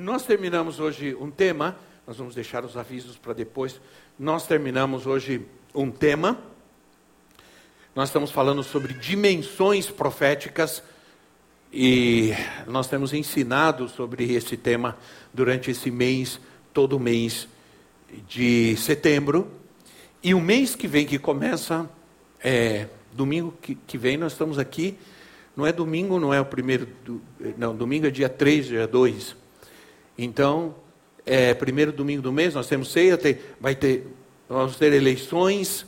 Nós terminamos hoje um tema, nós vamos deixar os avisos para depois. Nós terminamos hoje um tema. Nós estamos falando sobre dimensões proféticas e nós temos ensinado sobre esse tema durante esse mês, todo mês de setembro. E o mês que vem, que começa, é, domingo que, que vem, nós estamos aqui. Não é domingo, não é o primeiro. Do, não, domingo é dia 3, dia 2 então, é, primeiro domingo do mês, nós temos ceia, tem, vai ter, nós vamos ter eleições,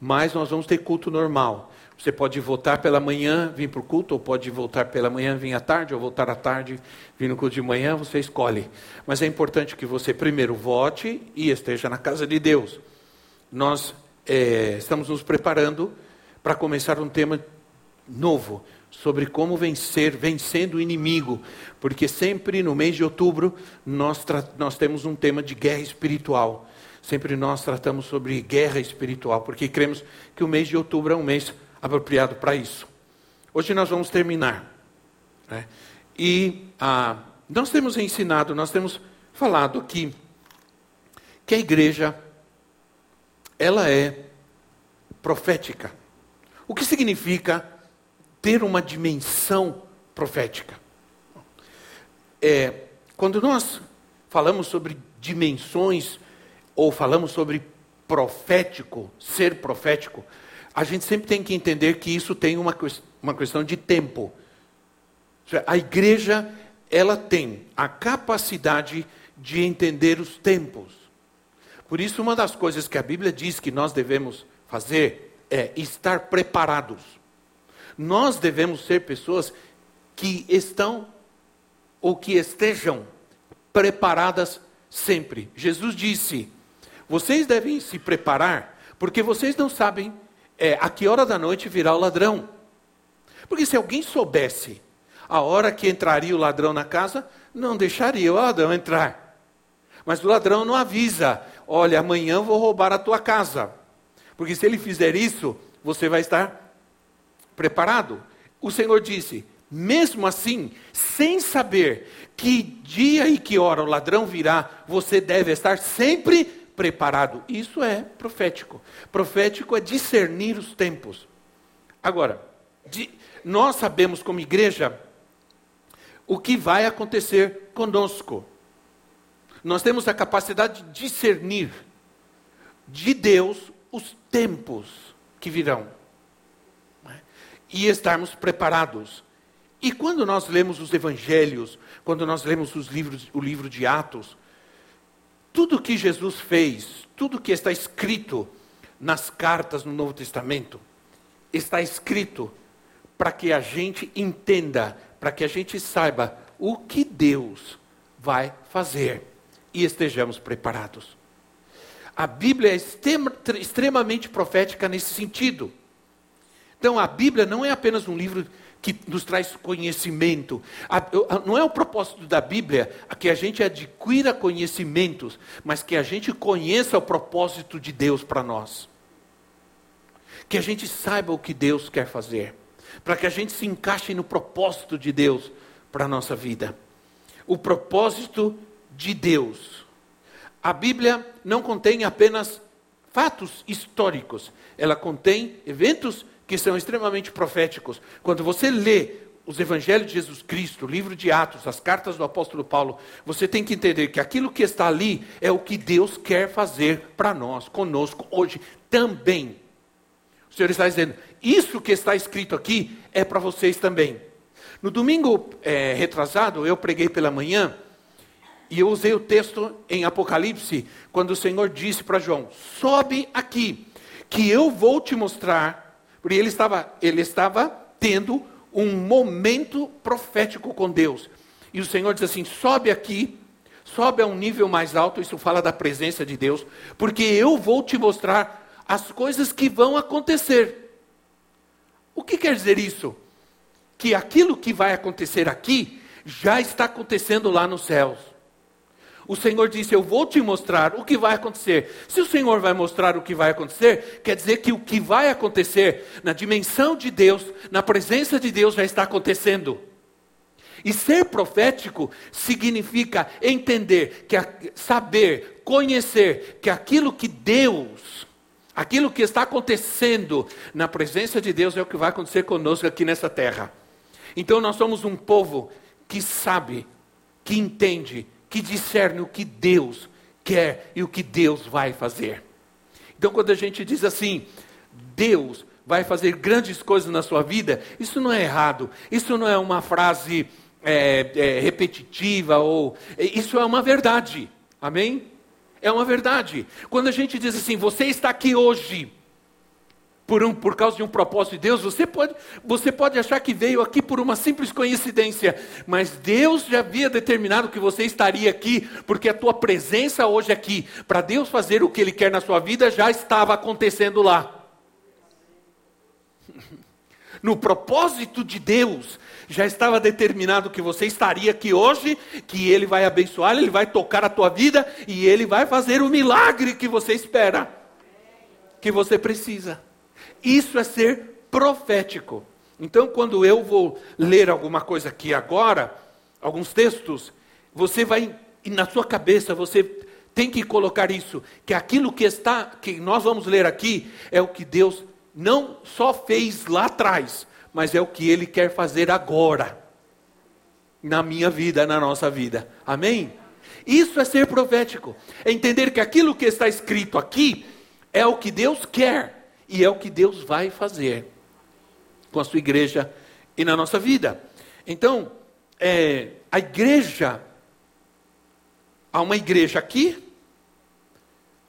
mas nós vamos ter culto normal. Você pode votar pela manhã, vir para o culto, ou pode voltar pela manhã, vir à tarde, ou voltar à tarde, vir no culto de manhã, você escolhe. Mas é importante que você primeiro vote e esteja na casa de Deus. Nós é, estamos nos preparando para começar um tema novo sobre como vencer, vencendo o inimigo, porque sempre no mês de outubro nós, nós temos um tema de guerra espiritual. Sempre nós tratamos sobre guerra espiritual, porque cremos que o mês de outubro é um mês apropriado para isso. Hoje nós vamos terminar. Né? E ah, nós temos ensinado, nós temos falado aqui que a igreja ela é profética. O que significa ter uma dimensão profética. É, quando nós falamos sobre dimensões, ou falamos sobre profético, ser profético, a gente sempre tem que entender que isso tem uma, uma questão de tempo. A igreja, ela tem a capacidade de entender os tempos. Por isso, uma das coisas que a Bíblia diz que nós devemos fazer é estar preparados. Nós devemos ser pessoas que estão ou que estejam preparadas sempre. Jesus disse: vocês devem se preparar, porque vocês não sabem é, a que hora da noite virá o ladrão. Porque se alguém soubesse a hora que entraria o ladrão na casa, não deixaria o ladrão entrar. Mas o ladrão não avisa: olha, amanhã vou roubar a tua casa. Porque se ele fizer isso, você vai estar preparado. O Senhor disse: mesmo assim, sem saber que dia e que hora o ladrão virá, você deve estar sempre preparado. Isso é profético. Profético é discernir os tempos. Agora, de, nós sabemos como igreja o que vai acontecer conosco. Nós temos a capacidade de discernir de Deus os tempos que virão e estarmos preparados. E quando nós lemos os evangelhos, quando nós lemos os livros, o livro de Atos, tudo que Jesus fez, tudo que está escrito nas cartas no Novo Testamento, está escrito para que a gente entenda, para que a gente saiba o que Deus vai fazer e estejamos preparados. A Bíblia é extremamente profética nesse sentido. Então a Bíblia não é apenas um livro que nos traz conhecimento. não é o propósito da Bíblia que a gente adquira conhecimentos, mas que a gente conheça o propósito de Deus para nós. Que a gente saiba o que Deus quer fazer, para que a gente se encaixe no propósito de Deus para a nossa vida. O propósito de Deus. A Bíblia não contém apenas fatos históricos, ela contém eventos que são extremamente proféticos. Quando você lê os evangelhos de Jesus Cristo, o livro de Atos, as cartas do apóstolo Paulo, você tem que entender que aquilo que está ali é o que Deus quer fazer para nós, conosco, hoje também. O Senhor está dizendo, isso que está escrito aqui é para vocês também. No domingo é, retrasado, eu preguei pela manhã e eu usei o texto em Apocalipse, quando o Senhor disse para João: sobe aqui, que eu vou te mostrar porque ele estava, ele estava tendo um momento profético com Deus. E o Senhor diz assim: sobe aqui, sobe a um nível mais alto, isso fala da presença de Deus, porque eu vou te mostrar as coisas que vão acontecer. O que quer dizer isso? Que aquilo que vai acontecer aqui já está acontecendo lá nos céus. O Senhor disse: Eu vou te mostrar o que vai acontecer. Se o Senhor vai mostrar o que vai acontecer, quer dizer que o que vai acontecer na dimensão de Deus, na presença de Deus, já está acontecendo. E ser profético significa entender, que saber, conhecer que aquilo que Deus, aquilo que está acontecendo na presença de Deus é o que vai acontecer conosco aqui nessa terra. Então nós somos um povo que sabe, que entende, que discerne o que Deus quer e o que Deus vai fazer. Então quando a gente diz assim, Deus vai fazer grandes coisas na sua vida, isso não é errado, isso não é uma frase é, é, repetitiva ou é, isso é uma verdade. Amém? É uma verdade. Quando a gente diz assim, você está aqui hoje por, um, por causa de um propósito de Deus, você pode, você pode achar que veio aqui por uma simples coincidência, mas Deus já havia determinado que você estaria aqui, porque a tua presença hoje aqui, para Deus fazer o que Ele quer na sua vida, já estava acontecendo lá. No propósito de Deus, já estava determinado que você estaria aqui hoje, que Ele vai abençoar, Ele vai tocar a tua vida e Ele vai fazer o milagre que você espera, que você precisa. Isso é ser profético. Então, quando eu vou ler alguma coisa aqui agora, alguns textos, você vai, na sua cabeça, você tem que colocar isso, que aquilo que está, que nós vamos ler aqui, é o que Deus não só fez lá atrás, mas é o que Ele quer fazer agora, na minha vida, na nossa vida. Amém? Isso é ser profético. É entender que aquilo que está escrito aqui é o que Deus quer e é o que Deus vai fazer com a sua igreja e na nossa vida. Então, é, a igreja, há uma igreja aqui,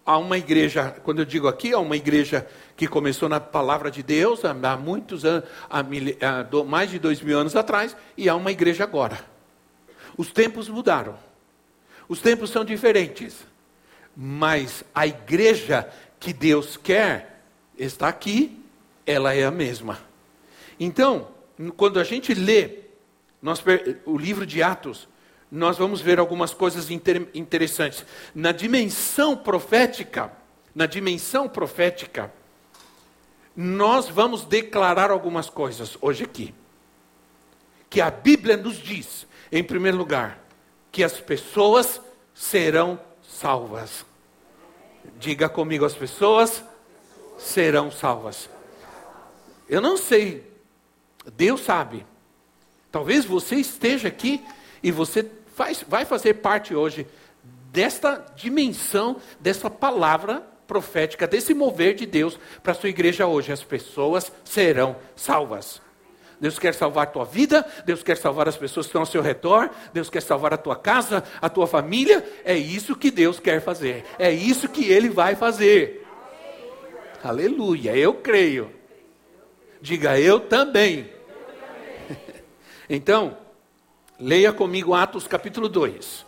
há uma igreja, quando eu digo aqui, há uma igreja que começou na palavra de Deus há muitos anos, há, há mais de dois mil anos atrás, e há uma igreja agora. Os tempos mudaram, os tempos são diferentes, mas a igreja que Deus quer está aqui, ela é a mesma. Então, quando a gente lê nós, o livro de Atos, nós vamos ver algumas coisas inter, interessantes. Na dimensão profética, na dimensão profética, nós vamos declarar algumas coisas hoje aqui. Que a Bíblia nos diz, em primeiro lugar, que as pessoas serão salvas. Diga comigo, as pessoas serão salvas. Eu não sei, Deus sabe. Talvez você esteja aqui e você faz, vai fazer parte hoje desta dimensão, dessa palavra profética, desse mover de Deus para a sua igreja hoje. As pessoas serão salvas. Deus quer salvar a tua vida, Deus quer salvar as pessoas que estão ao seu redor, Deus quer salvar a tua casa, a tua família. É isso que Deus quer fazer, é isso que Ele vai fazer. Aleluia, eu creio. Diga eu também. então, leia comigo Atos capítulo 2.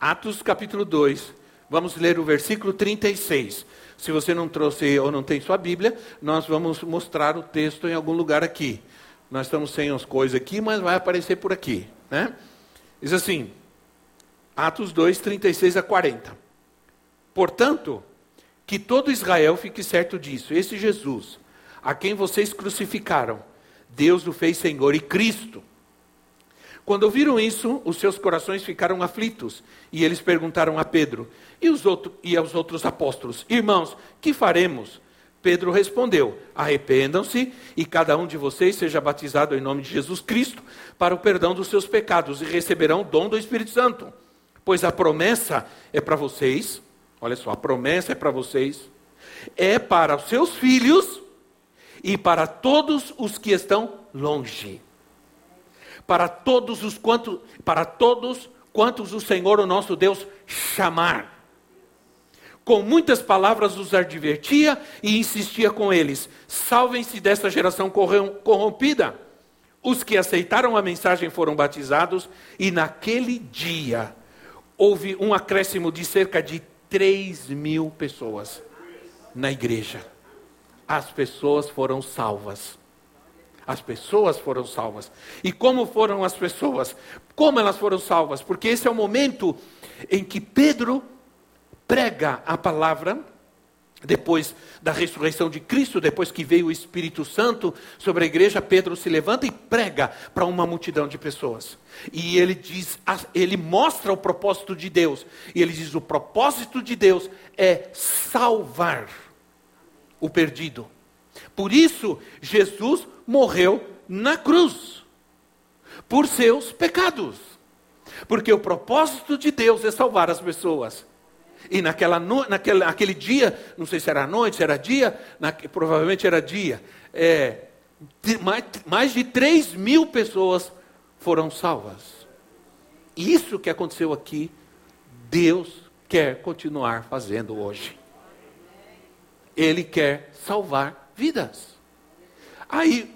Atos capítulo 2, Vamos ler o versículo 36. Se você não trouxe ou não tem sua Bíblia, nós vamos mostrar o texto em algum lugar aqui. Nós estamos sem as coisas aqui, mas vai aparecer por aqui. Né? Diz assim, Atos 2, 36 a 40. Portanto, que todo Israel fique certo disso. Esse Jesus, a quem vocês crucificaram, Deus o fez Senhor e Cristo. Quando ouviram isso, os seus corações ficaram aflitos, e eles perguntaram a Pedro e, os outro, e aos outros apóstolos: Irmãos, que faremos? Pedro respondeu: Arrependam-se e cada um de vocês seja batizado em nome de Jesus Cristo para o perdão dos seus pecados e receberão o dom do Espírito Santo. Pois a promessa é para vocês, olha só, a promessa é para vocês, é para os seus filhos e para todos os que estão longe para todos os quantos, para todos quantos o Senhor, o nosso Deus, chamar. Com muitas palavras os advertia e insistia com eles: salvem-se desta geração corrompida. Os que aceitaram a mensagem foram batizados, e naquele dia houve um acréscimo de cerca de 3 mil pessoas na igreja. As pessoas foram salvas. As pessoas foram salvas. E como foram as pessoas? Como elas foram salvas? Porque esse é o momento em que Pedro prega a palavra depois da ressurreição de Cristo, depois que veio o Espírito Santo sobre a igreja, Pedro se levanta e prega para uma multidão de pessoas. E ele diz, ele mostra o propósito de Deus. E ele diz: o propósito de Deus é salvar o perdido. Por isso, Jesus morreu na cruz por seus pecados. Porque o propósito de Deus é salvar as pessoas. E naquela no, naquele, naquele dia, não sei se era noite, se era dia, na, provavelmente era dia, é, mais, mais de 3 mil pessoas foram salvas. Isso que aconteceu aqui, Deus quer continuar fazendo hoje. Ele quer salvar vidas. Aí,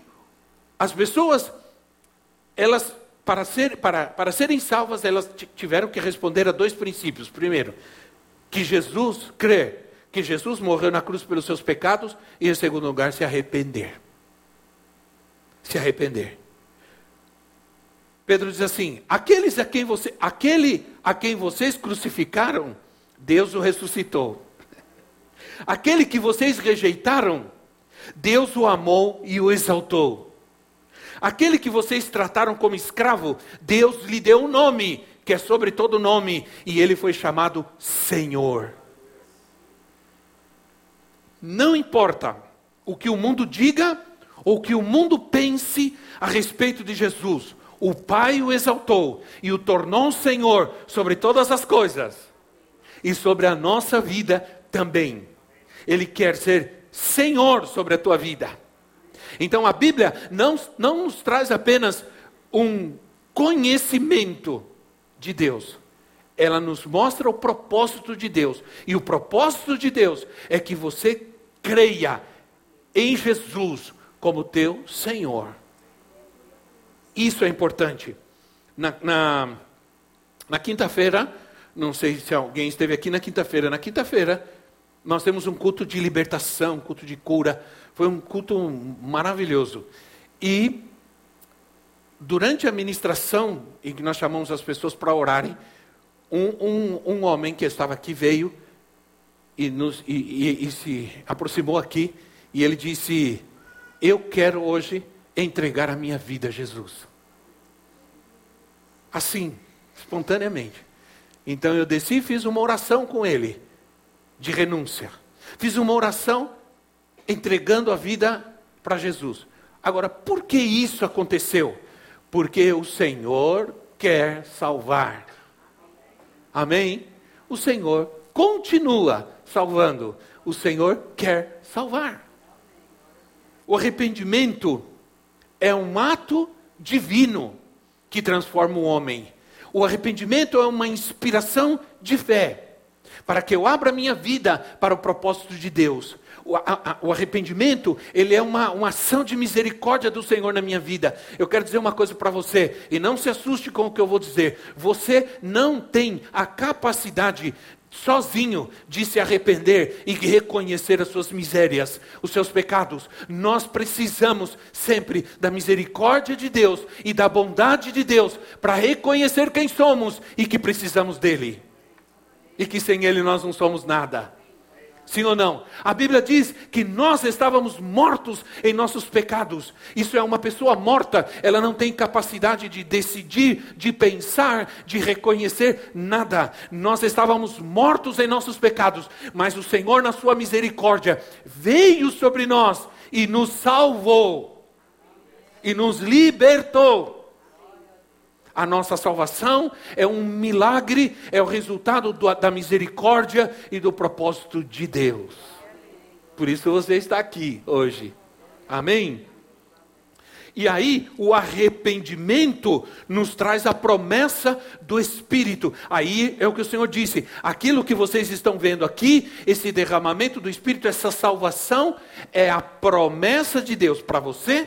as pessoas, elas, para, ser, para, para serem salvas, elas tiveram que responder a dois princípios. Primeiro, que Jesus crê que Jesus morreu na cruz pelos seus pecados e, em segundo lugar, se arrepender. Se arrepender. Pedro diz assim: aqueles a quem você, aquele a quem vocês crucificaram, Deus o ressuscitou. Aquele que vocês rejeitaram, Deus o amou e o exaltou. Aquele que vocês trataram como escravo, Deus lhe deu um nome que é sobre todo nome, e ele foi chamado Senhor. Não importa o que o mundo diga ou o que o mundo pense a respeito de Jesus, o Pai o exaltou e o tornou Senhor sobre todas as coisas e sobre a nossa vida também. Ele quer ser Senhor sobre a tua vida. Então a Bíblia não, não nos traz apenas um conhecimento de Deus. Ela nos mostra o propósito de Deus. E o propósito de Deus é que você creia em Jesus como teu Senhor. Isso é importante. Na, na, na quinta-feira, não sei se alguém esteve aqui na quinta-feira, na quinta-feira nós temos um culto de libertação, culto de cura. Foi um culto maravilhoso. E durante a ministração, em que nós chamamos as pessoas para orarem, um, um, um, homem que estava aqui veio e, nos, e, e, e se aproximou aqui e ele disse: Eu quero hoje entregar a minha vida a Jesus. Assim, espontaneamente. Então eu desci e fiz uma oração com ele, de renúncia. Fiz uma oração entregando a vida para Jesus. Agora, por que isso aconteceu? Porque o Senhor quer salvar. Amém? O Senhor continua salvando. O Senhor quer salvar. O arrependimento é um ato divino que transforma o homem. O arrependimento é uma inspiração de fé para que eu abra minha vida para o propósito de Deus o, a, o arrependimento, ele é uma, uma ação de misericórdia do Senhor na minha vida. Eu quero dizer uma coisa para você, e não se assuste com o que eu vou dizer. Você não tem a capacidade sozinho de se arrepender e reconhecer as suas misérias, os seus pecados. Nós precisamos sempre da misericórdia de Deus e da bondade de Deus para reconhecer quem somos e que precisamos dele. E que sem ele nós não somos nada. Sim ou não? A Bíblia diz que nós estávamos mortos em nossos pecados. Isso é uma pessoa morta, ela não tem capacidade de decidir, de pensar, de reconhecer nada. Nós estávamos mortos em nossos pecados, mas o Senhor, na sua misericórdia, veio sobre nós e nos salvou e nos libertou. A nossa salvação é um milagre, é o resultado do, da misericórdia e do propósito de Deus. Por isso você está aqui hoje. Amém? E aí, o arrependimento nos traz a promessa do Espírito. Aí é o que o Senhor disse: aquilo que vocês estão vendo aqui, esse derramamento do Espírito, essa salvação, é a promessa de Deus para você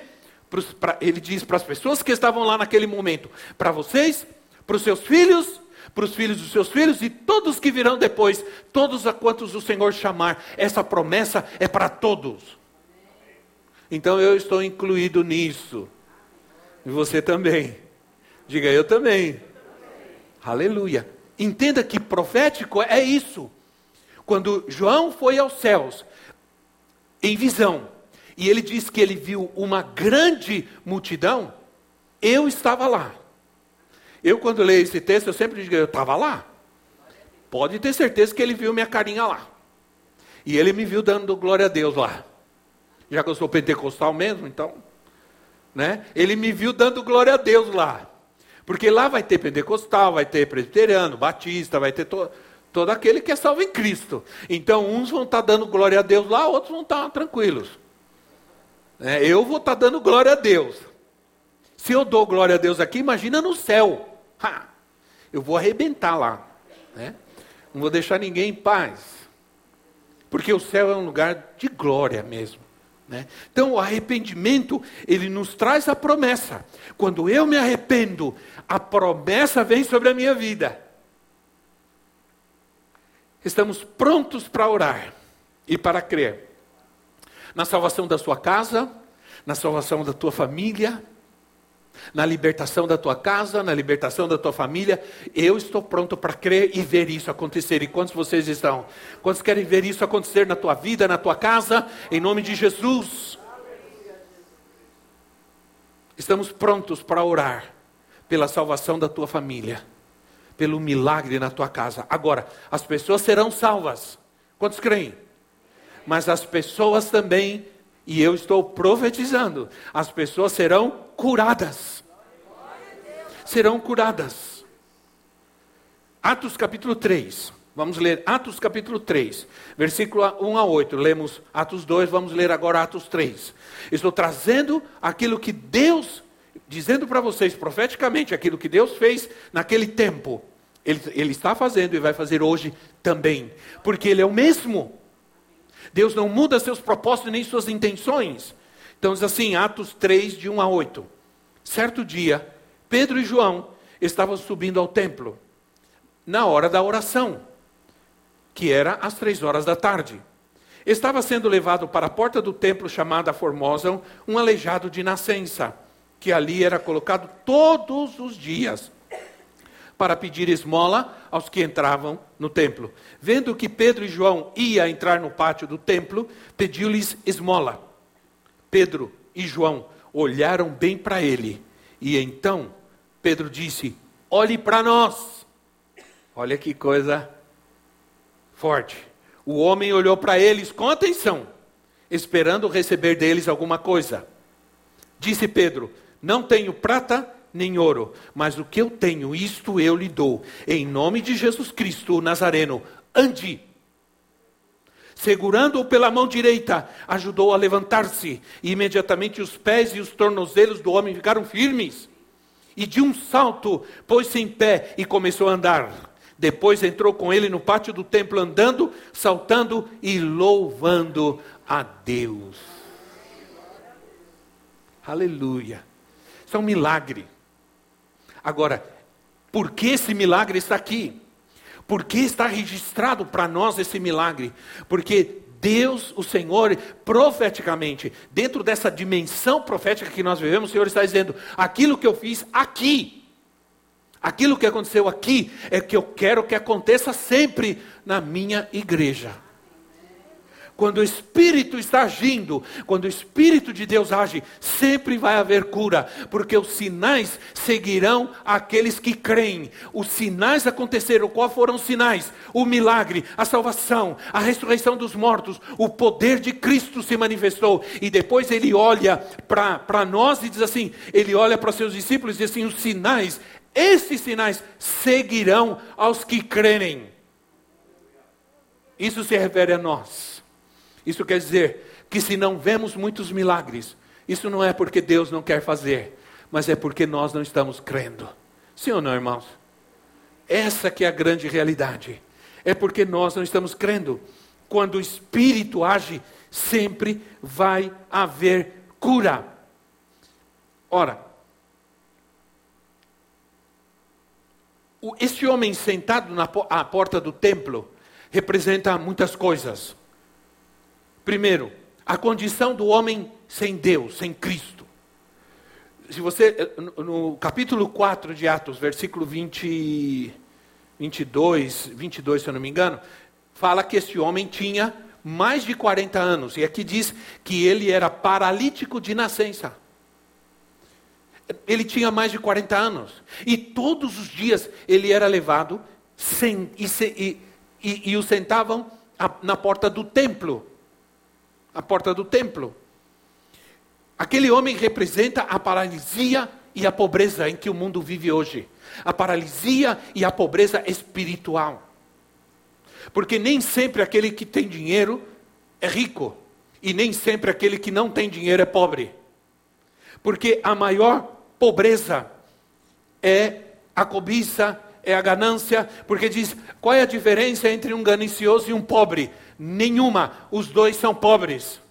ele diz para as pessoas que estavam lá naquele momento: para vocês, para os seus filhos, para os filhos dos seus filhos e todos que virão depois, todos a quantos o Senhor chamar. Essa promessa é para todos. Então eu estou incluído nisso. E você também. Diga eu também. Aleluia. Entenda que profético é isso. Quando João foi aos céus, em visão, e ele diz que ele viu uma grande multidão, eu estava lá. Eu, quando leio esse texto, eu sempre digo, eu estava lá. Pode ter certeza que ele viu minha carinha lá. E ele me viu dando glória a Deus lá. Já que eu sou pentecostal mesmo, então. Né? Ele me viu dando glória a Deus lá. Porque lá vai ter pentecostal, vai ter presbiteriano, batista, vai ter to, todo aquele que é salvo em Cristo. Então, uns vão estar dando glória a Deus lá, outros vão estar tranquilos. É, eu vou estar tá dando glória a Deus. Se eu dou glória a Deus aqui, imagina no céu. Ha! Eu vou arrebentar lá. Né? Não vou deixar ninguém em paz. Porque o céu é um lugar de glória mesmo. Né? Então, o arrependimento, ele nos traz a promessa. Quando eu me arrependo, a promessa vem sobre a minha vida. Estamos prontos para orar e para crer na salvação da sua casa, na salvação da tua família, na libertação da tua casa, na libertação da tua família. Eu estou pronto para crer e ver isso acontecer. E quantos vocês estão? Quantos querem ver isso acontecer na tua vida, na tua casa, em nome de Jesus? Estamos prontos para orar pela salvação da tua família, pelo milagre na tua casa. Agora, as pessoas serão salvas. Quantos creem? Mas as pessoas também e eu estou profetizando: as pessoas serão curadas. Serão curadas. Atos capítulo 3. Vamos ler Atos capítulo 3, versículo 1 a 8. Lemos Atos 2, vamos ler agora Atos 3. Estou trazendo aquilo que Deus, dizendo para vocês profeticamente, aquilo que Deus fez naquele tempo. Ele, ele está fazendo e vai fazer hoje também, porque Ele é o mesmo. Deus não muda seus propósitos nem suas intenções. Então diz assim, Atos 3, de 1 a 8. Certo dia, Pedro e João estavam subindo ao templo, na hora da oração, que era às três horas da tarde. Estava sendo levado para a porta do templo chamada Formosa um aleijado de nascença, que ali era colocado todos os dias para pedir esmola aos que entravam no templo. Vendo que Pedro e João ia entrar no pátio do templo, pediu-lhes esmola. Pedro e João olharam bem para ele, e então Pedro disse: Olhe para nós. Olha que coisa forte. O homem olhou para eles com atenção, esperando receber deles alguma coisa. Disse Pedro: Não tenho prata nem ouro, mas o que eu tenho, isto eu lhe dou. Em nome de Jesus Cristo, o Nazareno, ande. Segurando-o pela mão direita, ajudou a levantar-se, e imediatamente os pés e os tornozelos do homem ficaram firmes. E de um salto pôs-se em pé e começou a andar. Depois entrou com ele no pátio do templo, andando, saltando e louvando a Deus. Aleluia. Isso é um milagre. Agora, por que esse milagre está aqui? Por que está registrado para nós esse milagre? Porque Deus, o Senhor, profeticamente, dentro dessa dimensão profética que nós vivemos, o Senhor está dizendo: aquilo que eu fiz aqui, aquilo que aconteceu aqui, é que eu quero que aconteça sempre na minha igreja. Quando o Espírito está agindo, quando o Espírito de Deus age, sempre vai haver cura, porque os sinais seguirão aqueles que creem. Os sinais aconteceram. Quais foram os sinais? O milagre, a salvação, a ressurreição dos mortos, o poder de Cristo se manifestou. E depois ele olha para nós e diz assim: ele olha para seus discípulos e diz assim: os sinais, esses sinais seguirão aos que crerem. Isso se refere a nós. Isso quer dizer que se não vemos muitos milagres, isso não é porque Deus não quer fazer, mas é porque nós não estamos crendo. Sim ou não, irmãos? Essa que é a grande realidade. É porque nós não estamos crendo. Quando o Espírito age, sempre vai haver cura. Ora, esse homem sentado na à porta do templo representa muitas coisas. Primeiro, a condição do homem sem Deus, sem Cristo. Se você, no capítulo 4 de Atos, versículo 20, 22, 22, se eu não me engano, fala que esse homem tinha mais de 40 anos. E aqui diz que ele era paralítico de nascença. Ele tinha mais de 40 anos. E todos os dias ele era levado sem, e, e, e, e o sentavam na porta do templo a porta do templo. Aquele homem representa a paralisia e a pobreza em que o mundo vive hoje. A paralisia e a pobreza espiritual. Porque nem sempre aquele que tem dinheiro é rico, e nem sempre aquele que não tem dinheiro é pobre. Porque a maior pobreza é a cobiça, é a ganância, porque diz: qual é a diferença entre um ganancioso e um pobre? Nenhuma, os dois são pobres.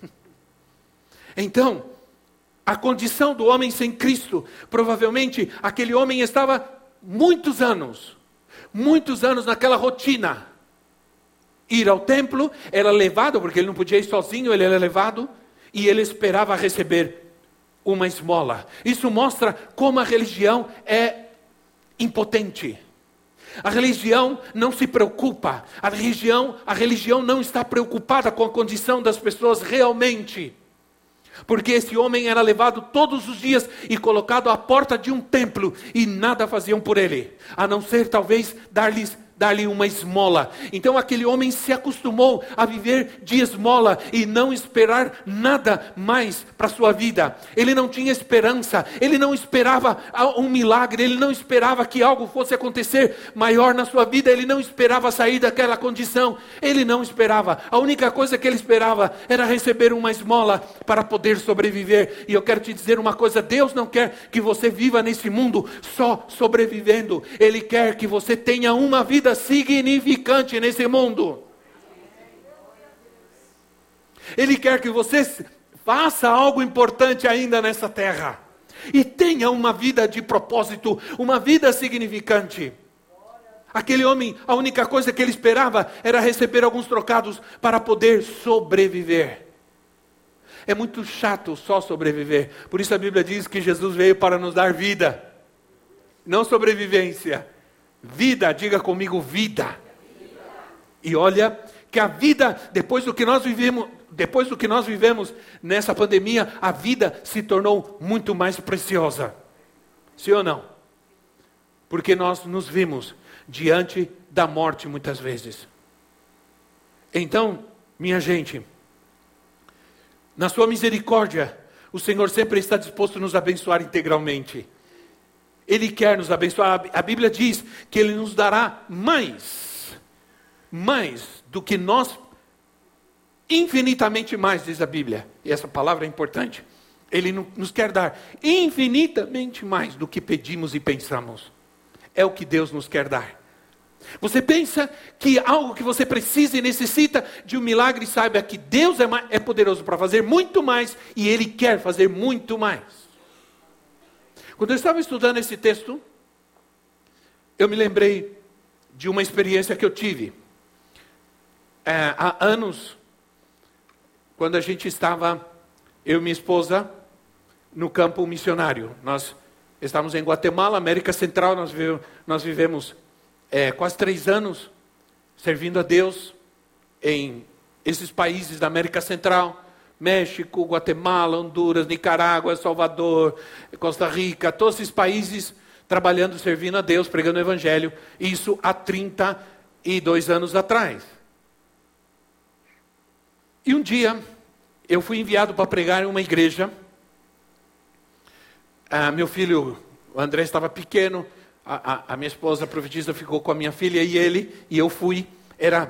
Então, a condição do homem sem Cristo, provavelmente aquele homem estava muitos anos, muitos anos naquela rotina. Ir ao templo, era levado, porque ele não podia ir sozinho, ele era levado, e ele esperava receber uma esmola. Isso mostra como a religião é impotente. A religião não se preocupa. A religião, a religião não está preocupada com a condição das pessoas realmente. Porque esse homem era levado todos os dias e colocado à porta de um templo e nada faziam por ele, a não ser talvez dar-lhes dar-lhe uma esmola. Então aquele homem se acostumou a viver de esmola e não esperar nada mais para sua vida. Ele não tinha esperança, ele não esperava um milagre, ele não esperava que algo fosse acontecer maior na sua vida, ele não esperava sair daquela condição, ele não esperava. A única coisa que ele esperava era receber uma esmola para poder sobreviver. E eu quero te dizer uma coisa: Deus não quer que você viva nesse mundo só sobrevivendo, Ele quer que você tenha uma vida significante nesse mundo. Ele quer que você faça algo importante ainda nessa terra. E tenha uma vida de propósito, uma vida significante. Aquele homem, a única coisa que ele esperava era receber alguns trocados para poder sobreviver. É muito chato só sobreviver. Por isso a Bíblia diz que Jesus veio para nos dar vida, não sobrevivência. Vida, diga comigo, vida. E olha que a vida, depois do que nós vivemos, depois do que nós vivemos nessa pandemia, a vida se tornou muito mais preciosa. Sim ou não? Porque nós nos vimos diante da morte muitas vezes. Então, minha gente, na sua misericórdia, o Senhor sempre está disposto a nos abençoar integralmente. Ele quer nos abençoar. A Bíblia diz que Ele nos dará mais, mais do que nós, infinitamente mais, diz a Bíblia. E essa palavra é importante. Ele nos quer dar infinitamente mais do que pedimos e pensamos. É o que Deus nos quer dar. Você pensa que algo que você precisa e necessita de um milagre, saiba que Deus é, é poderoso para fazer muito mais e Ele quer fazer muito mais. Quando eu estava estudando esse texto, eu me lembrei de uma experiência que eu tive. É, há anos, quando a gente estava, eu e minha esposa, no campo missionário. Nós estávamos em Guatemala, América Central, nós, vivemos, nós vivemos é, quase três anos servindo a Deus em esses países da América Central. México, Guatemala, Honduras, Nicarágua, Salvador, Costa Rica, todos esses países trabalhando, servindo a Deus, pregando o Evangelho. Isso há 32 anos atrás. E um dia, eu fui enviado para pregar em uma igreja. Ah, meu filho, o André, estava pequeno. A, a, a minha esposa, a ficou com a minha filha e ele. E eu fui. Era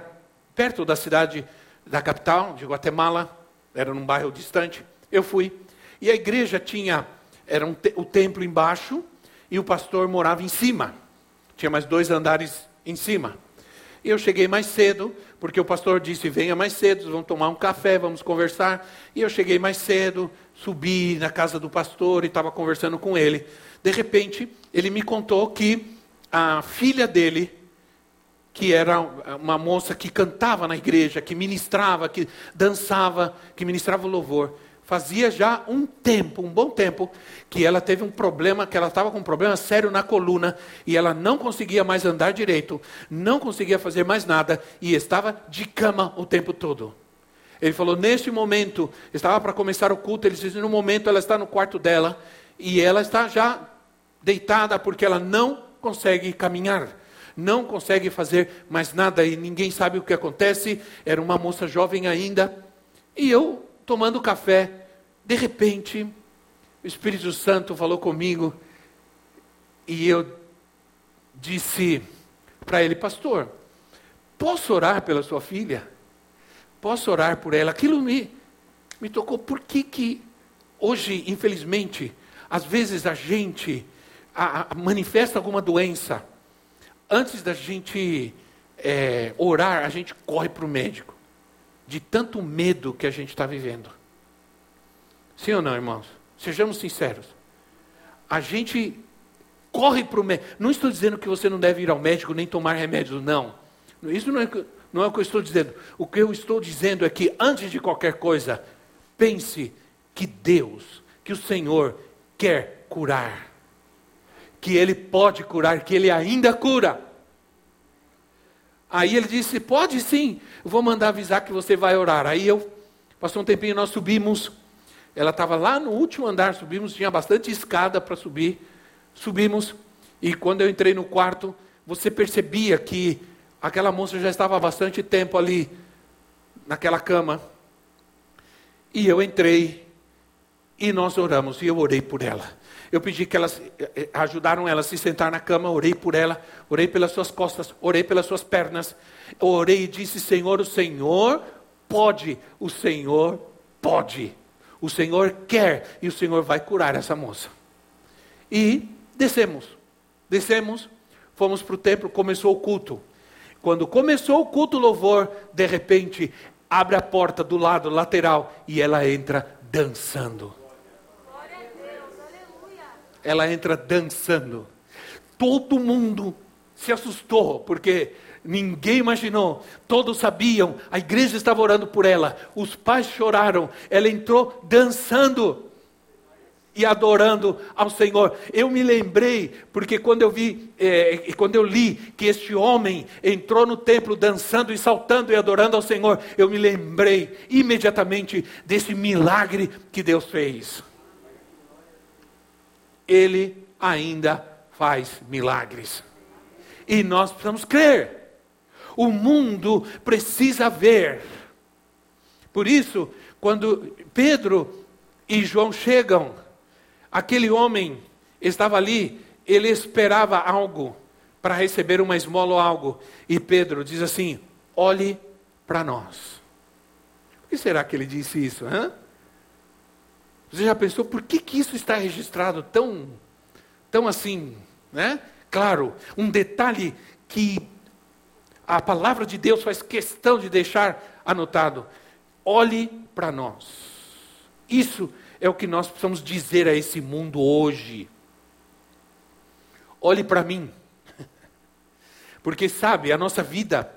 perto da cidade, da capital, de Guatemala era num bairro distante. Eu fui. E a igreja tinha, era um te, o templo embaixo e o pastor morava em cima. Tinha mais dois andares em cima. E eu cheguei mais cedo, porque o pastor disse: venha mais cedo, vamos tomar um café, vamos conversar. E eu cheguei mais cedo, subi na casa do pastor e estava conversando com ele. De repente, ele me contou que a filha dele, que era uma moça que cantava na igreja, que ministrava, que dançava, que ministrava louvor. Fazia já um tempo, um bom tempo, que ela teve um problema, que ela estava com um problema sério na coluna e ela não conseguia mais andar direito, não conseguia fazer mais nada e estava de cama o tempo todo. Ele falou: neste momento, estava para começar o culto, ele disse: no momento ela está no quarto dela e ela está já deitada porque ela não consegue caminhar, não consegue fazer mais nada e ninguém sabe o que acontece. Era uma moça jovem ainda. E eu, tomando café, de repente, o Espírito Santo falou comigo e eu disse para ele, pastor, posso orar pela sua filha? Posso orar por ela? Aquilo me, me tocou. Por que, que hoje, infelizmente, às vezes a gente a, a, manifesta alguma doença, antes da gente é, orar, a gente corre para o médico. De tanto medo que a gente está vivendo. Sim ou não, irmãos? Sejamos sinceros. A gente corre para o médico. Não estou dizendo que você não deve ir ao médico nem tomar remédios, não. Isso não é, não é o que eu estou dizendo. O que eu estou dizendo é que, antes de qualquer coisa, pense que Deus, que o Senhor quer curar que ele pode curar, que ele ainda cura. Aí ele disse: Pode sim, eu vou mandar avisar que você vai orar. Aí eu, passou um tempinho, nós subimos. Ela estava lá no último andar, subimos, tinha bastante escada para subir. Subimos, e quando eu entrei no quarto, você percebia que aquela moça já estava há bastante tempo ali, naquela cama. E eu entrei, e nós oramos, e eu orei por ela. Eu pedi que elas eh, eh, ajudaram ela a se sentar na cama, orei por ela, orei pelas suas costas, orei pelas suas pernas. orei e disse: Senhor, o Senhor pode, o Senhor pode. O Senhor quer e o Senhor vai curar essa moça. E descemos, descemos, fomos para o templo, começou o culto. Quando começou o culto louvor, de repente abre a porta do lado lateral e ela entra dançando ela entra dançando. Todo mundo se assustou, porque ninguém imaginou, todos sabiam, a igreja estava orando por ela, os pais choraram, ela entrou dançando e adorando ao Senhor. Eu me lembrei, porque quando eu vi, é, quando eu li que este homem entrou no templo dançando e saltando e adorando ao Senhor, eu me lembrei imediatamente desse milagre que Deus fez. Ele ainda faz milagres. E nós precisamos crer. O mundo precisa ver. Por isso, quando Pedro e João chegam, aquele homem estava ali, ele esperava algo para receber uma esmola ou algo. E Pedro diz assim: olhe para nós. Por que será que ele disse isso? Hã? Você já pensou por que, que isso está registrado tão, tão assim, né? Claro, um detalhe que a palavra de Deus faz questão de deixar anotado. Olhe para nós. Isso é o que nós precisamos dizer a esse mundo hoje. Olhe para mim. Porque sabe, a nossa vida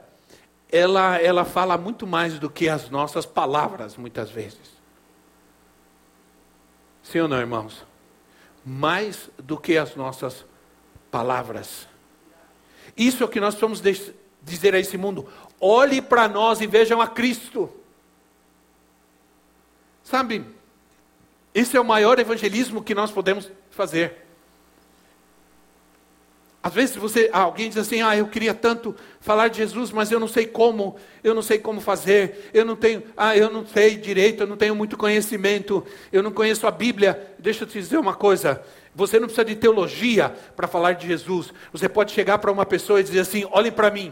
ela ela fala muito mais do que as nossas palavras muitas vezes. Sim ou não, irmãos? Mais do que as nossas palavras. Isso é o que nós vamos dizer a esse mundo. Olhe para nós e vejam a Cristo. Sabe, esse é o maior evangelismo que nós podemos fazer. Às vezes você, alguém diz assim: "Ah, eu queria tanto falar de Jesus, mas eu não sei como, eu não sei como fazer. Eu não tenho, ah, eu não sei direito, eu não tenho muito conhecimento, eu não conheço a Bíblia". Deixa eu te dizer uma coisa. Você não precisa de teologia para falar de Jesus. Você pode chegar para uma pessoa e dizer assim: "Olhem para mim.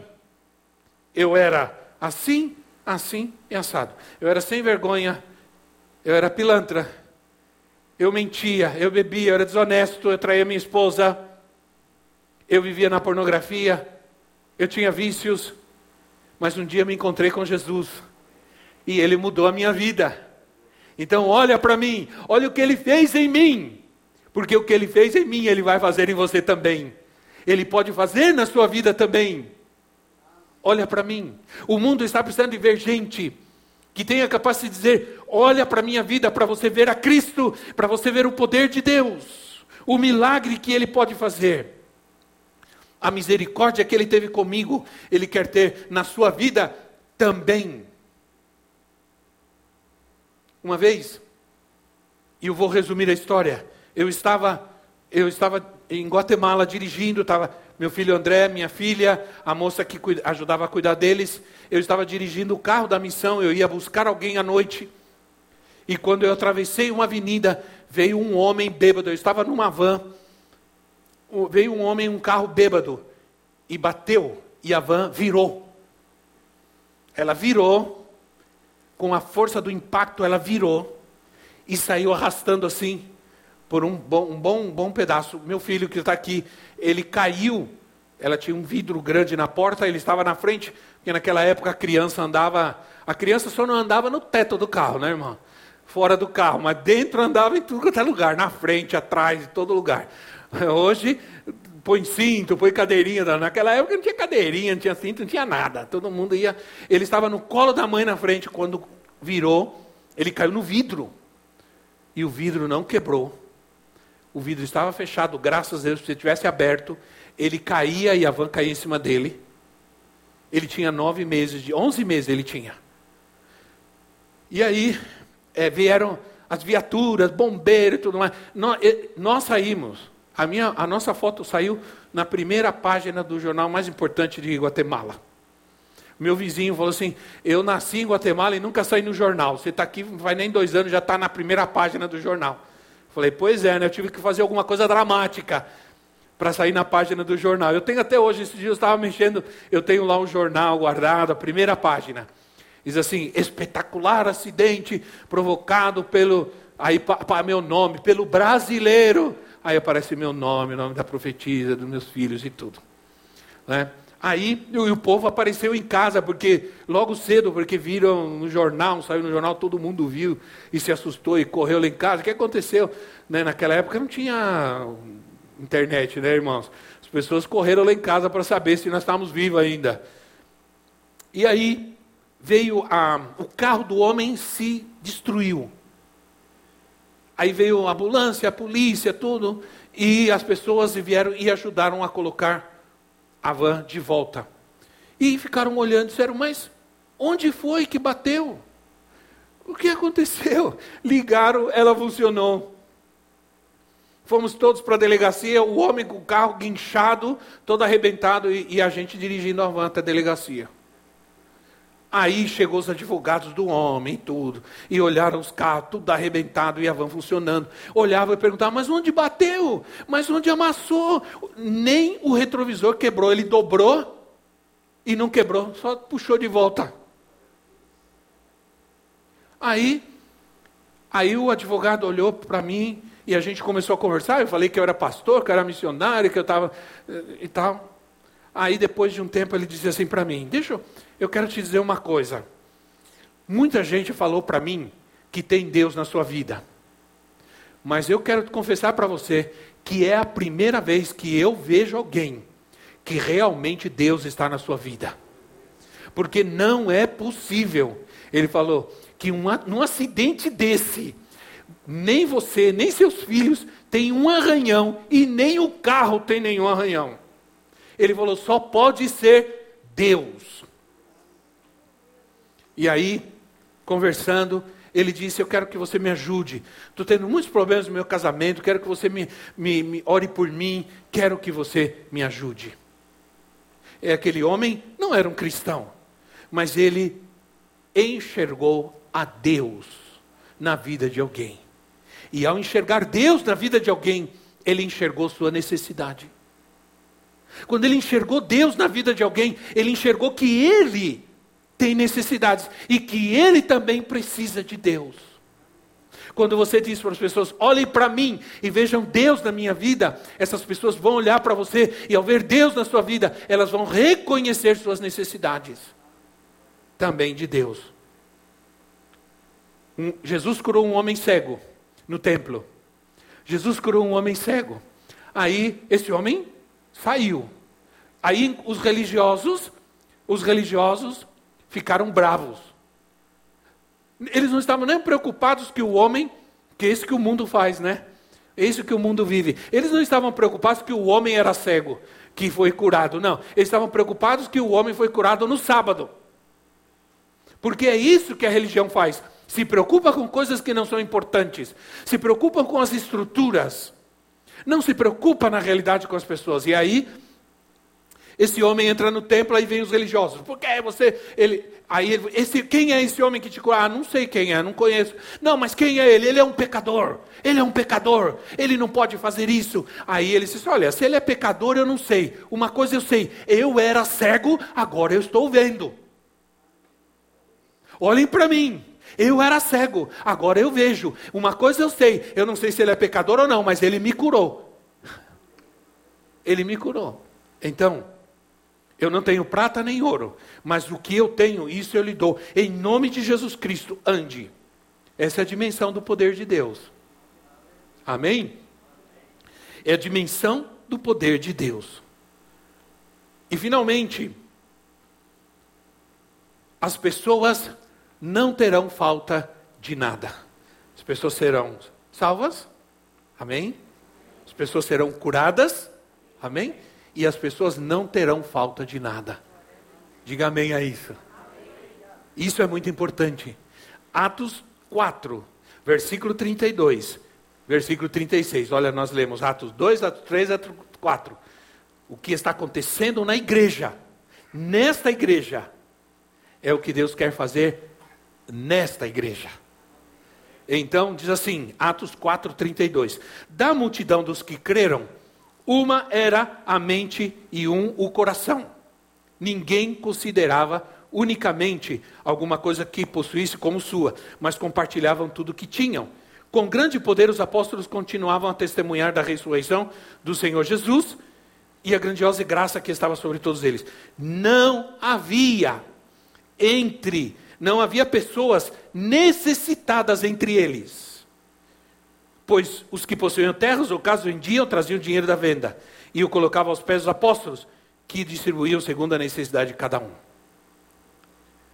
Eu era assim, assim e assado. Eu era sem vergonha, eu era pilantra. Eu mentia, eu bebia, eu era desonesto, eu traía minha esposa, eu vivia na pornografia, eu tinha vícios, mas um dia me encontrei com Jesus e ele mudou a minha vida. Então, olha para mim, olha o que ele fez em mim, porque o que ele fez em mim, ele vai fazer em você também. Ele pode fazer na sua vida também. Olha para mim. O mundo está precisando de ver gente que tenha capacidade de dizer: olha para a minha vida, para você ver a Cristo, para você ver o poder de Deus, o milagre que Ele pode fazer. A misericórdia que Ele teve comigo, Ele quer ter na sua vida também. Uma vez, e eu vou resumir a história, eu estava, eu estava em Guatemala dirigindo, estava meu filho André, minha filha, a moça que ajudava a cuidar deles. Eu estava dirigindo o carro da missão, eu ia buscar alguém à noite. E quando eu atravessei uma avenida, veio um homem bêbado. Eu estava numa van. Veio um homem, um carro bêbado, e bateu, e a van virou. Ela virou, com a força do impacto, ela virou, e saiu arrastando assim, por um bom, um bom, um bom pedaço. Meu filho que está aqui, ele caiu. Ela tinha um vidro grande na porta, ele estava na frente, porque naquela época a criança andava. A criança só não andava no teto do carro, né, irmão? Fora do carro, mas dentro andava em tudo quanto é lugar, na frente, atrás, em todo lugar. Hoje, põe cinto, põe cadeirinha. Naquela época não tinha cadeirinha, não tinha cinto, não tinha nada. Todo mundo ia. Ele estava no colo da mãe na frente, quando virou, ele caiu no vidro. E o vidro não quebrou o vidro estava fechado, graças a Deus, se tivesse aberto, ele caía e a van caía em cima dele. Ele tinha nove meses, de onze meses ele tinha. E aí é, vieram as viaturas, bombeiros e tudo mais. Nós, nós saímos, a, minha, a nossa foto saiu na primeira página do jornal mais importante de Guatemala. Meu vizinho falou assim: Eu nasci em Guatemala e nunca saí no jornal. Você está aqui, vai nem dois anos, já está na primeira página do jornal. Falei, pois é, né? Eu tive que fazer alguma coisa dramática para sair na página do jornal. Eu tenho até hoje, esses dias eu estava mexendo, eu tenho lá um jornal guardado, a primeira página. Diz assim: espetacular acidente provocado pelo, aí para meu nome, pelo brasileiro. Aí aparece meu nome, o nome da profetisa, dos meus filhos e tudo. Né? Aí o povo apareceu em casa, porque logo cedo, porque viram no jornal, saiu no jornal, todo mundo viu e se assustou e correu lá em casa. O que aconteceu? Né, naquela época não tinha internet, né, irmãos? As pessoas correram lá em casa para saber se nós estávamos vivos ainda. E aí veio a, o carro do homem se destruiu. Aí veio a ambulância, a polícia, tudo, e as pessoas vieram e ajudaram a colocar a van de volta. E ficaram olhando disseram: Mas onde foi que bateu? O que aconteceu? Ligaram, ela funcionou. Fomos todos para a delegacia, o homem com o carro guinchado, todo arrebentado, e, e a gente dirigindo a van até a delegacia. Aí chegou os advogados do homem, tudo, e olharam os carros, tudo arrebentado e a van funcionando. Olhavam e perguntavam, mas onde bateu? Mas onde amassou? Nem o retrovisor quebrou, ele dobrou e não quebrou, só puxou de volta. Aí, aí o advogado olhou para mim e a gente começou a conversar. Eu falei que eu era pastor, que eu era missionário, que eu estava eh, e tal. Aí depois de um tempo ele dizia assim para mim: Deixa eu eu quero te dizer uma coisa. Muita gente falou para mim que tem Deus na sua vida. Mas eu quero confessar para você que é a primeira vez que eu vejo alguém que realmente Deus está na sua vida. Porque não é possível. Ele falou que um, num acidente desse, nem você, nem seus filhos têm um arranhão e nem o carro tem nenhum arranhão. Ele falou: só pode ser Deus. E aí, conversando, ele disse: Eu quero que você me ajude. Estou tendo muitos problemas no meu casamento, quero que você me, me, me ore por mim, quero que você me ajude. E aquele homem não era um cristão, mas ele enxergou a Deus na vida de alguém. E ao enxergar Deus na vida de alguém, ele enxergou sua necessidade. Quando ele enxergou Deus na vida de alguém, ele enxergou que ele tem necessidades e que ele também precisa de Deus. Quando você diz para as pessoas, olhem para mim e vejam Deus na minha vida, essas pessoas vão olhar para você e ao ver Deus na sua vida, elas vão reconhecer suas necessidades também de Deus. Um, Jesus curou um homem cego no templo. Jesus curou um homem cego. Aí esse homem saiu. Aí os religiosos, os religiosos ficaram bravos. Eles não estavam nem preocupados que o homem, que é isso que o mundo faz, né? É isso que o mundo vive. Eles não estavam preocupados que o homem era cego, que foi curado. Não. Eles estavam preocupados que o homem foi curado no sábado. Porque é isso que a religião faz. Se preocupa com coisas que não são importantes. Se preocupa com as estruturas. Não se preocupa na realidade com as pessoas. E aí, esse homem entra no templo, aí vem os religiosos. Por que você. Ele, aí ele, esse, quem é esse homem que te cura? Ah, não sei quem é, não conheço. Não, mas quem é ele? Ele é um pecador. Ele é um pecador. Ele não pode fazer isso. Aí ele disse: Olha, se ele é pecador, eu não sei. Uma coisa eu sei: eu era cego, agora eu estou vendo. Olhem para mim. Eu era cego, agora eu vejo. Uma coisa eu sei, eu não sei se ele é pecador ou não, mas ele me curou. Ele me curou. Então, eu não tenho prata nem ouro, mas o que eu tenho, isso eu lhe dou. Em nome de Jesus Cristo, ande. Essa é a dimensão do poder de Deus. Amém? É a dimensão do poder de Deus. E finalmente, as pessoas não terão falta de nada. As pessoas serão salvas, amém? As pessoas serão curadas, amém? E as pessoas não terão falta de nada. Diga amém a isso. Isso é muito importante. Atos 4, versículo 32, versículo 36. Olha, nós lemos Atos 2, Atos 3, Atos 4. O que está acontecendo na igreja, nesta igreja, é o que Deus quer fazer nesta igreja. Então, diz assim, Atos 4, 32. Da multidão dos que creram, uma era a mente e um o coração. Ninguém considerava unicamente alguma coisa que possuísse como sua, mas compartilhavam tudo o que tinham. Com grande poder, os apóstolos continuavam a testemunhar da ressurreição do Senhor Jesus e a grandiosa graça que estava sobre todos eles. Não havia entre, não havia pessoas necessitadas entre eles Pois os que possuíam terras, ou caso vendiam, traziam o dinheiro da venda e o colocavam aos pés dos apóstolos, que distribuíam segundo a necessidade de cada um.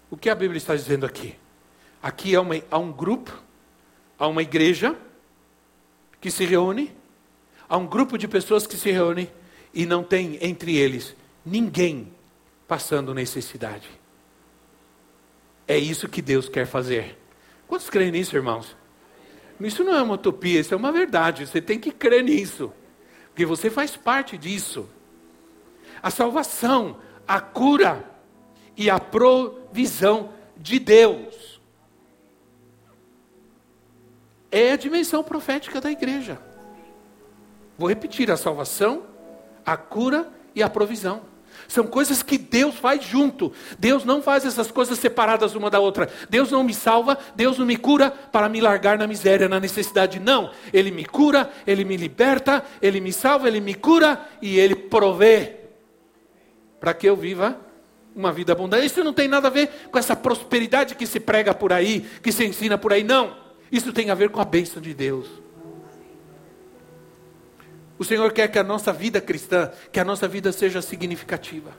O que a Bíblia está dizendo aqui? Aqui há, uma, há um grupo, há uma igreja que se reúne, há um grupo de pessoas que se reúne e não tem entre eles ninguém passando necessidade. É isso que Deus quer fazer. Quantos creem nisso, irmãos? Isso não é uma utopia, isso é uma verdade. Você tem que crer nisso, porque você faz parte disso. A salvação, a cura e a provisão de Deus é a dimensão profética da igreja. Vou repetir: a salvação, a cura e a provisão. São coisas que Deus faz junto. Deus não faz essas coisas separadas uma da outra. Deus não me salva, Deus não me cura para me largar na miséria, na necessidade. Não. Ele me cura, ele me liberta, ele me salva, ele me cura e ele provê para que eu viva uma vida abundante. Isso não tem nada a ver com essa prosperidade que se prega por aí, que se ensina por aí. Não. Isso tem a ver com a bênção de Deus. O Senhor quer que a nossa vida cristã, que a nossa vida seja significativa.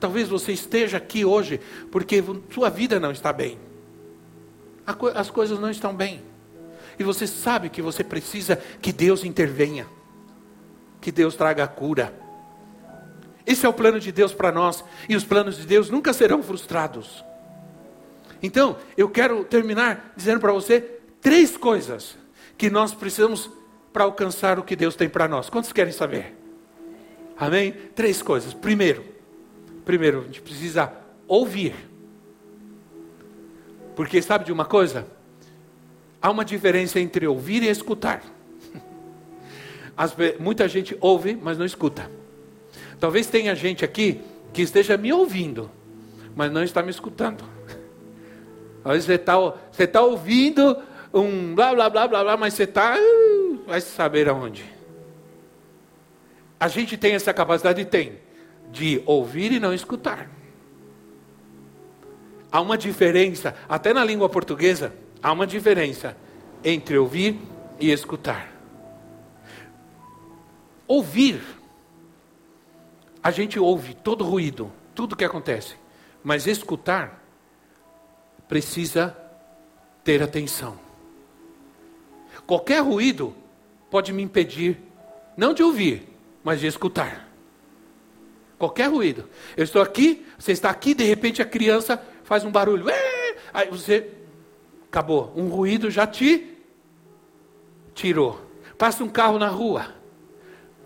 Talvez você esteja aqui hoje porque sua vida não está bem. As coisas não estão bem. E você sabe que você precisa que Deus intervenha. Que Deus traga a cura. Esse é o plano de Deus para nós. E os planos de Deus nunca serão frustrados. Então, eu quero terminar dizendo para você três coisas que nós precisamos para alcançar o que Deus tem para nós. Quantos querem saber? Amém? Três coisas. Primeiro, primeiro, a gente precisa ouvir. Porque sabe de uma coisa? Há uma diferença entre ouvir e escutar. As, muita gente ouve, mas não escuta. Talvez tenha gente aqui que esteja me ouvindo, mas não está me escutando. Às vezes você está você tá ouvindo um blá blá blá blá blá, mas você está vai saber aonde. A gente tem essa capacidade, tem, de ouvir e não escutar. Há uma diferença, até na língua portuguesa, há uma diferença entre ouvir e escutar. Ouvir a gente ouve todo ruído, tudo que acontece, mas escutar precisa ter atenção. Qualquer ruído pode me impedir, não de ouvir, mas de escutar. Qualquer ruído. Eu estou aqui, você está aqui, de repente a criança faz um barulho. Aí você. Acabou. Um ruído já te tirou. Passa um carro na rua.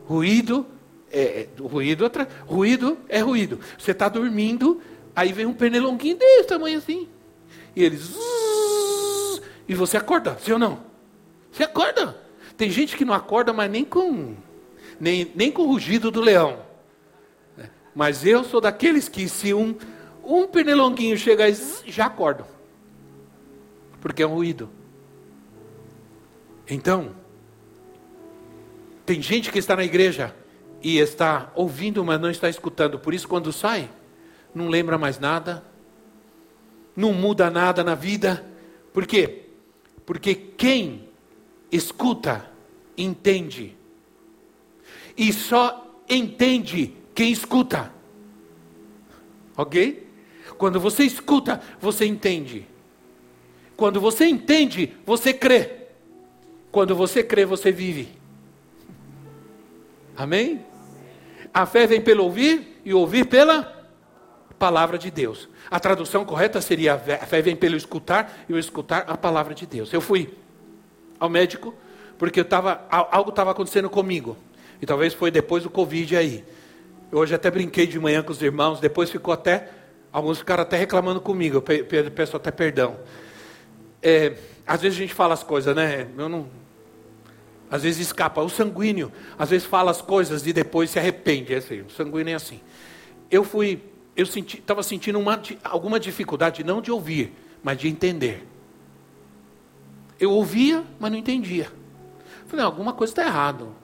Ruído é, é ruído, outra, ruído é ruído. Você está dormindo, aí vem um pernilonguinho desse tamanho assim. E eles. E você acorda, sim ou não? Você acorda. Tem gente que não acorda, mas nem com nem, nem com o rugido do leão. Mas eu sou daqueles que se um, um pernilonguinho chega aí, já acordam. Porque é um ruído. Então, tem gente que está na igreja e está ouvindo, mas não está escutando. Por isso, quando sai, não lembra mais nada, não muda nada na vida. Por quê? Porque quem escuta, entende. E só entende quem escuta. Ok? Quando você escuta, você entende. Quando você entende, você crê. Quando você crê, você vive. Amém? A fé vem pelo ouvir e ouvir pela palavra de Deus. A tradução correta seria: a fé vem pelo escutar e o escutar a palavra de Deus. Eu fui ao médico porque eu tava, algo estava acontecendo comigo. E talvez foi depois do Covid aí. Hoje até brinquei de manhã com os irmãos, depois ficou até. Alguns ficaram até reclamando comigo, eu peço até perdão. É, às vezes a gente fala as coisas, né? Eu não, às vezes escapa. O sanguíneo, às vezes fala as coisas e depois se arrepende. É assim, o sanguíneo é assim. Eu fui, eu estava senti, sentindo uma, alguma dificuldade, não de ouvir, mas de entender. Eu ouvia, mas não entendia. Falei, alguma coisa está errado.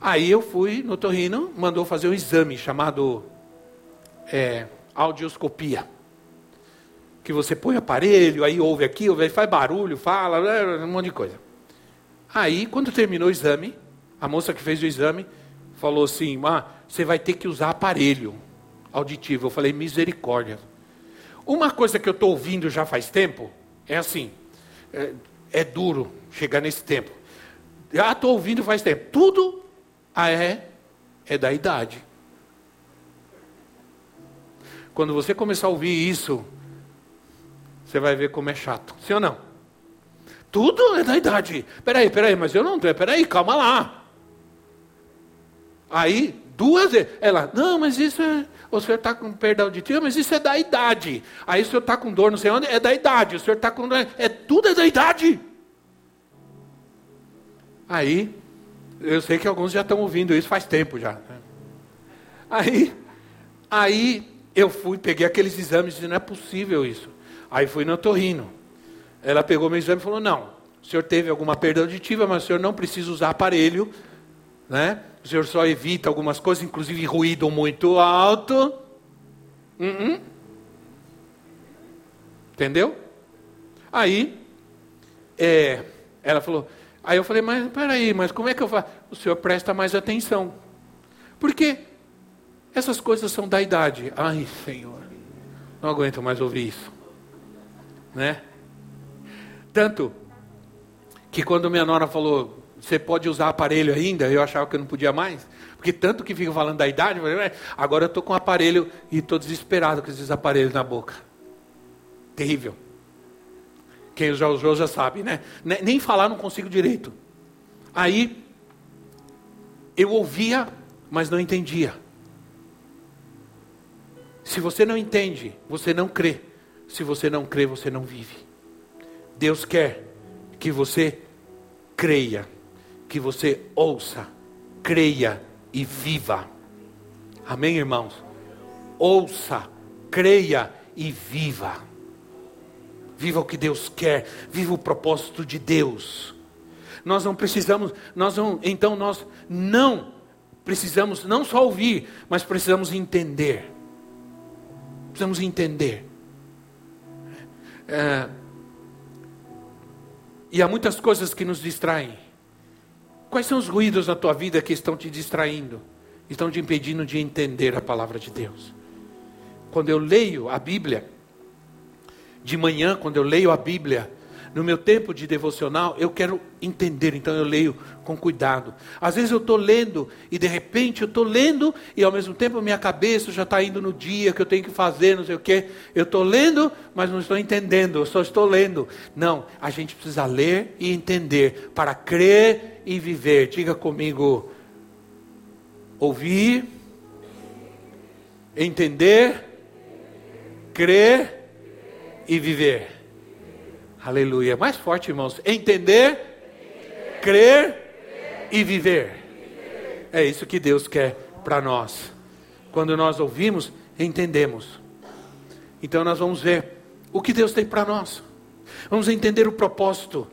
Aí eu fui no Torrino, mandou fazer um exame chamado é, audioscopia. Que você põe aparelho, aí ouve aqui, ouve, faz barulho, fala, um monte de coisa. Aí, quando terminou o exame, a moça que fez o exame falou assim: ah, você vai ter que usar aparelho auditivo. Eu falei: misericórdia. Uma coisa que eu estou ouvindo já faz tempo é assim: é, é duro chegar nesse tempo. Já estou ouvindo faz tempo. Tudo é, é da idade. Quando você começar a ouvir isso, você vai ver como é chato. Sim ou não? Tudo é da idade. Peraí, peraí, mas eu não. Peraí, calma lá. Aí, duas vezes. Ela, não, mas isso é. O senhor está com perda auditiva, mas isso é da idade. Aí o senhor está com dor, não sei onde, é da idade. O senhor está com. É tudo é da idade. Aí, eu sei que alguns já estão ouvindo isso faz tempo já. Né? Aí, aí eu fui, peguei aqueles exames e disse, não é possível isso. Aí fui no torrino. Ela pegou meu exame e falou: Não, o senhor teve alguma perda auditiva, mas o senhor não precisa usar aparelho, né? O senhor só evita algumas coisas, inclusive ruído muito alto. Uh -uh. Entendeu? Aí, é, ela falou. Aí eu falei: Mas peraí, mas como é que eu faço? O senhor presta mais atenção. Porque essas coisas são da idade. Ai, Senhor, não aguento mais ouvir isso. Né? Tanto que quando minha nora falou, você pode usar aparelho ainda, eu achava que eu não podia mais. Porque tanto que fica falando da idade, agora eu estou com aparelho e estou desesperado com esses aparelhos na boca. Terrível. Quem já usou já sabe, né? Nem falar não consigo direito. Aí, eu ouvia, mas não entendia. Se você não entende, você não crê. Se você não crê, você não vive. Deus quer que você creia, que você ouça, creia e viva. Amém, irmãos? Ouça, creia e viva. Viva o que Deus quer, viva o propósito de Deus. Nós não precisamos, nós não, então nós não precisamos não só ouvir, mas precisamos entender. Precisamos entender. É, e há muitas coisas que nos distraem. Quais são os ruídos na tua vida que estão te distraindo? estão te impedindo de entender a palavra de Deus. Quando eu leio a Bíblia, de manhã, quando eu leio a Bíblia, no meu tempo de devocional, eu quero entender, então eu leio com cuidado. Às vezes eu estou lendo e de repente eu estou lendo e ao mesmo tempo minha cabeça já está indo no dia que eu tenho que fazer, não sei o quê. Eu estou lendo, mas não estou entendendo, eu só estou lendo. Não, a gente precisa ler e entender para crer e viver. Diga comigo: ouvir, entender, crer e viver. Aleluia. Mais forte, irmãos. Entender, crer e viver. É isso que Deus quer para nós. Quando nós ouvimos, entendemos. Então nós vamos ver o que Deus tem para nós. Vamos entender o propósito.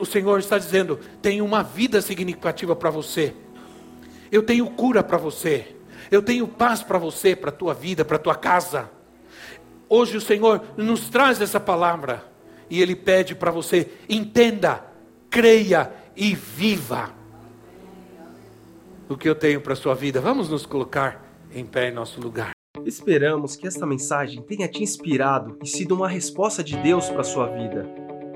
O Senhor está dizendo: tem uma vida significativa para você. Eu tenho cura para você. Eu tenho paz para você, para a tua vida, para a tua casa. Hoje o Senhor nos traz essa palavra e Ele pede para você: entenda, creia e viva o que eu tenho para a sua vida. Vamos nos colocar em pé em nosso lugar. Esperamos que esta mensagem tenha te inspirado e sido uma resposta de Deus para a sua vida.